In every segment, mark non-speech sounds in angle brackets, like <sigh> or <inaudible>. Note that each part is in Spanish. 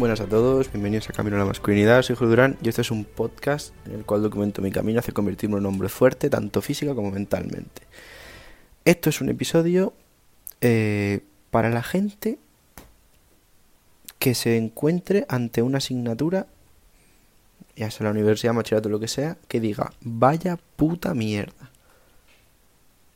Buenas a todos, bienvenidos a Camino a la Masculinidad, soy Julio Durán y este es un podcast en el cual documento mi camino hacia convertirme en un hombre fuerte, tanto física como mentalmente. Esto es un episodio eh, para la gente que se encuentre ante una asignatura, ya sea la universidad, bachillerato, lo que sea, que diga, vaya puta mierda.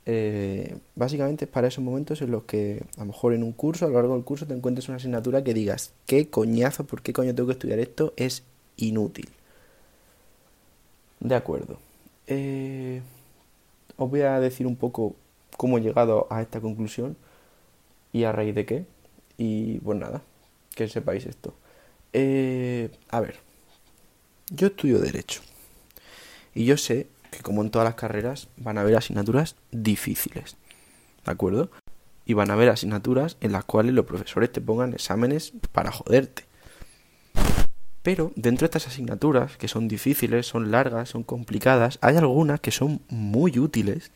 Eh, básicamente para esos momentos en los que a lo mejor en un curso, a lo largo del curso, te encuentres una asignatura que digas, qué coñazo, por qué coño tengo que estudiar esto, es inútil. De acuerdo. Eh, os voy a decir un poco cómo he llegado a esta conclusión y a raíz de qué. Y pues nada, que sepáis esto. Eh, a ver, yo estudio derecho. Y yo sé que como en todas las carreras van a haber asignaturas difíciles, ¿de acuerdo? Y van a haber asignaturas en las cuales los profesores te pongan exámenes para joderte. Pero dentro de estas asignaturas, que son difíciles, son largas, son complicadas, hay algunas que son muy útiles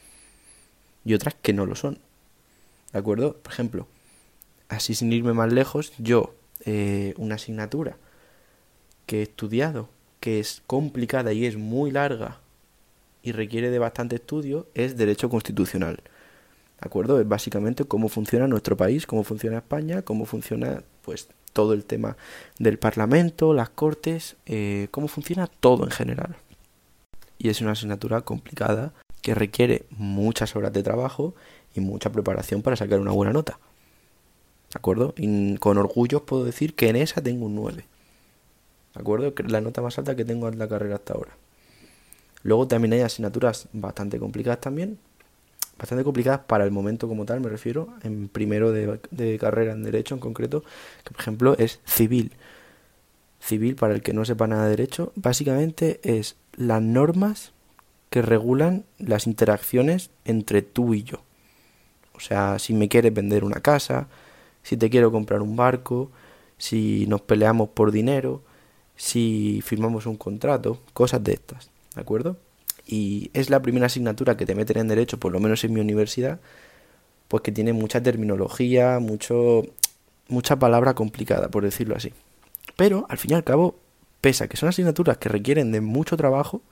y otras que no lo son. ¿De acuerdo? Por ejemplo, así sin irme más lejos, yo, eh, una asignatura que he estudiado, que es complicada y es muy larga, y requiere de bastante estudio es derecho constitucional. ¿De acuerdo? Es básicamente cómo funciona nuestro país, cómo funciona España, cómo funciona pues todo el tema del Parlamento, las Cortes, eh, cómo funciona todo en general. Y es una asignatura complicada que requiere muchas horas de trabajo y mucha preparación para sacar una buena nota. ¿De acuerdo? Y con orgullo puedo decir que en esa tengo un 9. ¿De acuerdo? Que es la nota más alta que tengo en la carrera hasta ahora. Luego también hay asignaturas bastante complicadas también, bastante complicadas para el momento como tal, me refiero, en primero de, carrera en Derecho en concreto, que por ejemplo es civil. Civil, para el que no sepa nada de Derecho, básicamente es las normas que regulan las interacciones entre tú y yo. O sea, si me quieres vender una casa, si te quiero comprar un barco, si nos peleamos por dinero, si firmamos un contrato, cosas de estas. ¿De acuerdo? Y es la primera asignatura que te meten en derecho, por lo menos en mi universidad, pues que tiene mucha terminología, mucho, mucha palabra complicada, por decirlo así. Pero, al fin y al cabo, pese a que son asignaturas que requieren de mucho trabajo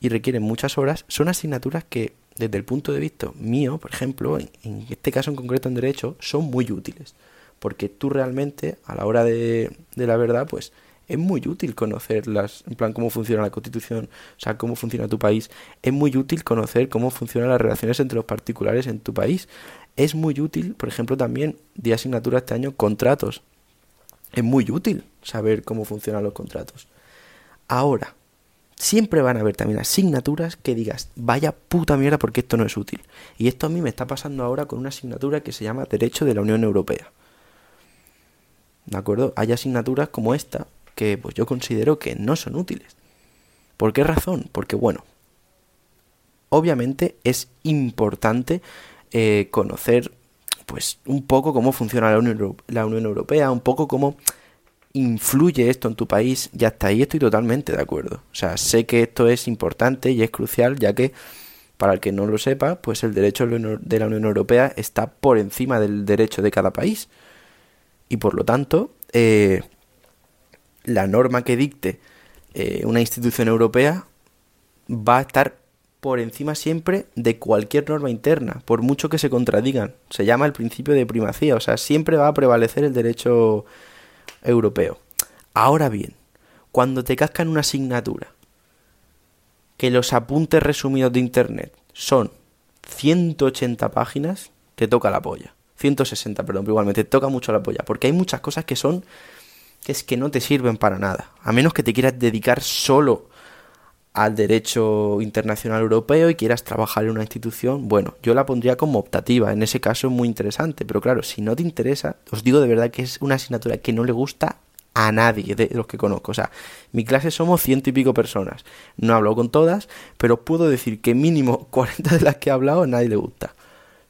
y requieren muchas horas, son asignaturas que, desde el punto de vista mío, por ejemplo, en, en este caso en concreto en derecho, son muy útiles. Porque tú realmente, a la hora de, de la verdad, pues es muy útil conocerlas, en plan cómo funciona la constitución, o sea, cómo funciona tu país. Es muy útil conocer cómo funcionan las relaciones entre los particulares en tu país. Es muy útil, por ejemplo, también de asignatura este año, contratos. Es muy útil saber cómo funcionan los contratos. Ahora, siempre van a haber también asignaturas que digas, vaya puta mierda porque esto no es útil. Y esto a mí me está pasando ahora con una asignatura que se llama Derecho de la Unión Europea. ¿De acuerdo? Hay asignaturas como esta, que pues yo considero que no son útiles. ¿Por qué razón? Porque bueno, obviamente es importante eh, conocer pues un poco cómo funciona la Unión, la Unión Europea, un poco cómo influye esto en tu país y hasta ahí estoy totalmente de acuerdo. O sea, sé que esto es importante y es crucial ya que para el que no lo sepa, pues el derecho de la Unión Europea está por encima del derecho de cada país. Y por lo tanto, eh, la norma que dicte eh, una institución europea va a estar por encima siempre de cualquier norma interna, por mucho que se contradigan. Se llama el principio de primacía, o sea, siempre va a prevalecer el derecho europeo. Ahora bien, cuando te cascan una asignatura, que los apuntes resumidos de Internet son 180 páginas, te toca la polla. 160, perdón, pero igualmente te toca mucho la polla, porque hay muchas cosas que son que es que no te sirven para nada, a menos que te quieras dedicar solo al derecho internacional europeo y quieras trabajar en una institución, bueno, yo la pondría como optativa, en ese caso es muy interesante, pero claro, si no te interesa, os digo de verdad que es una asignatura que no le gusta a nadie de los que conozco, o sea, mi clase somos ciento y pico personas, no hablo con todas, pero puedo decir que mínimo 40 de las que he hablado a nadie le gusta,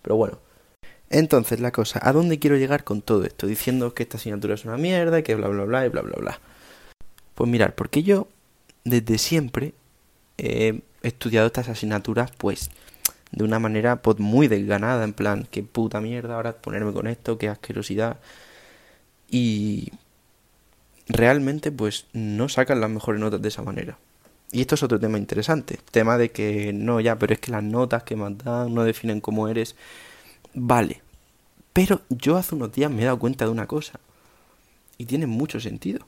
pero bueno, entonces, la cosa, ¿a dónde quiero llegar con todo esto? Diciendo que esta asignatura es una mierda, que bla bla bla y bla bla bla. Pues mirar, porque yo desde siempre he estudiado estas asignaturas, pues, de una manera pues, muy desganada, en plan, qué puta mierda ahora ponerme con esto, qué asquerosidad. Y realmente pues no sacan las mejores notas de esa manera. Y esto es otro tema interesante, tema de que no, ya, pero es que las notas que mandan no definen cómo eres. Vale, pero yo hace unos días me he dado cuenta de una cosa, y tiene mucho sentido.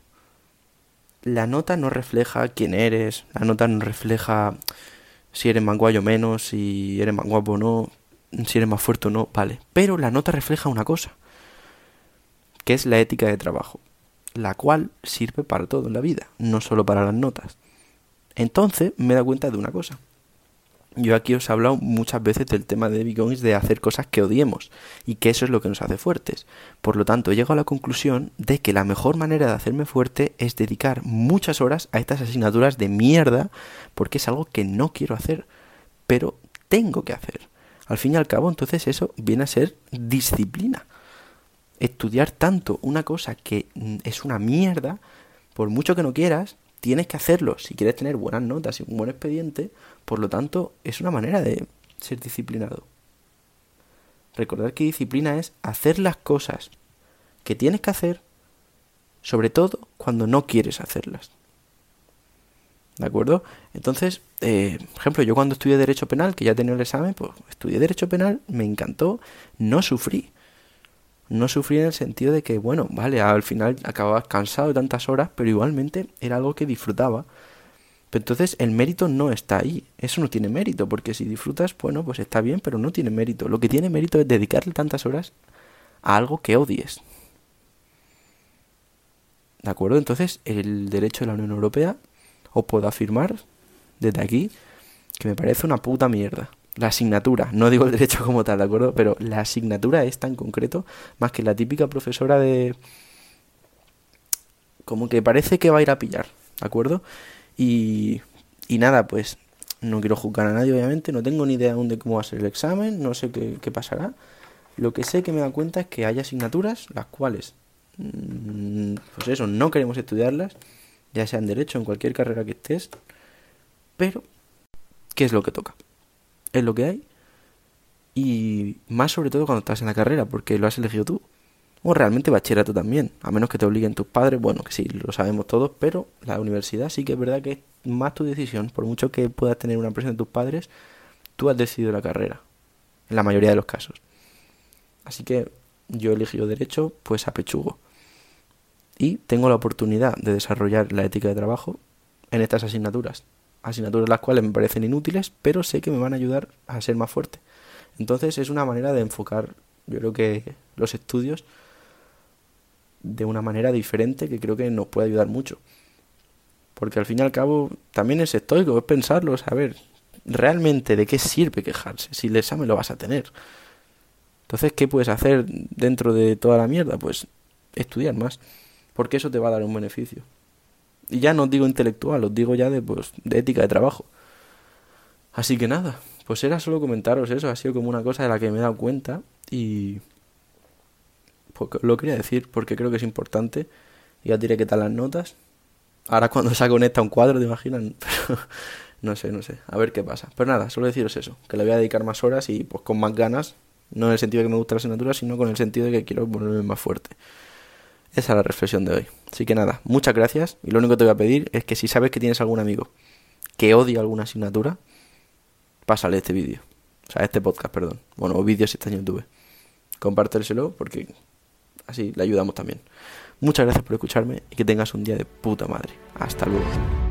La nota no refleja quién eres, la nota no refleja si eres más guayo o menos, si eres más guapo o no, si eres más fuerte o no, vale. Pero la nota refleja una cosa, que es la ética de trabajo, la cual sirve para todo en la vida, no solo para las notas. Entonces me he dado cuenta de una cosa. Yo aquí os he hablado muchas veces del tema de Bitcoins de hacer cosas que odiemos y que eso es lo que nos hace fuertes. Por lo tanto, llego a la conclusión de que la mejor manera de hacerme fuerte es dedicar muchas horas a estas asignaturas de mierda porque es algo que no quiero hacer, pero tengo que hacer. Al fin y al cabo, entonces eso viene a ser disciplina. Estudiar tanto una cosa que mm, es una mierda, por mucho que no quieras, tienes que hacerlo si quieres tener buenas notas y un buen expediente, por lo tanto es una manera de ser disciplinado. Recordar que disciplina es hacer las cosas que tienes que hacer, sobre todo cuando no quieres hacerlas. ¿De acuerdo? Entonces, eh, por ejemplo, yo cuando estudié Derecho Penal, que ya tenía el examen, pues estudié Derecho Penal, me encantó, no sufrí no sufrí en el sentido de que, bueno, vale, al final acababas cansado de tantas horas, pero igualmente era algo que disfrutaba. Pero entonces el mérito no está ahí. Eso no tiene mérito, porque si disfrutas, bueno, pues está bien, pero no tiene mérito. Lo que tiene mérito es dedicarle tantas horas a algo que odies. ¿De acuerdo? Entonces, el derecho de la Unión Europea, os puedo afirmar desde aquí que me parece una puta mierda la asignatura, no digo el derecho como tal, ¿de acuerdo? Pero la asignatura es tan concreto, más que la típica profesora de... como que parece que va a ir a pillar, ¿de acuerdo? Y, y nada, pues no quiero juzgar a nadie, obviamente, no tengo ni idea aún de cómo va a ser el examen, no sé qué, qué pasará. Lo que sé que me da cuenta es que hay asignaturas las cuales, mm, pues eso, no queremos estudiarlas, ya sea en derecho, en cualquier carrera que estés, pero, ¿qué es lo que toca? Es lo que hay. Y más sobre todo cuando estás en la carrera, porque lo has elegido tú. O realmente bachillerato también, a menos que te obliguen tus padres, bueno, que sí, lo sabemos todos, pero la universidad sí que es verdad que es más tu decisión, por mucho que puedas tener una presión de tus padres, tú has decidido la carrera, en la mayoría de los casos. Así que yo he elegido derecho, pues a pechugo. Y tengo la oportunidad de desarrollar la ética de trabajo en estas asignaturas asignaturas las cuales me parecen inútiles, pero sé que me van a ayudar a ser más fuerte. Entonces es una manera de enfocar, yo creo que los estudios de una manera diferente que creo que nos puede ayudar mucho. Porque al fin y al cabo también es estoico, es pensarlo, saber realmente de qué sirve quejarse si el examen lo vas a tener. Entonces, ¿qué puedes hacer dentro de toda la mierda? Pues estudiar más, porque eso te va a dar un beneficio. Y ya no digo intelectual, os digo ya de, pues, de ética de trabajo. Así que nada, pues era solo comentaros eso, ha sido como una cosa de la que me he dado cuenta y pues, lo quería decir porque creo que es importante. Ya diré qué tal las notas. Ahora cuando se conecta un cuadro, ¿te imaginan? <laughs> no sé, no sé, a ver qué pasa. Pero nada, solo deciros eso, que le voy a dedicar más horas y pues con más ganas, no en el sentido de que me gusta la asignatura, sino con el sentido de que quiero ponerme más fuerte. Esa es la reflexión de hoy. Así que nada, muchas gracias. Y lo único que te voy a pedir es que si sabes que tienes algún amigo que odia alguna asignatura, pásale este vídeo. O sea, este podcast, perdón. Bueno, o vídeo si está en YouTube. Compártelselo porque así le ayudamos también. Muchas gracias por escucharme y que tengas un día de puta madre. Hasta luego.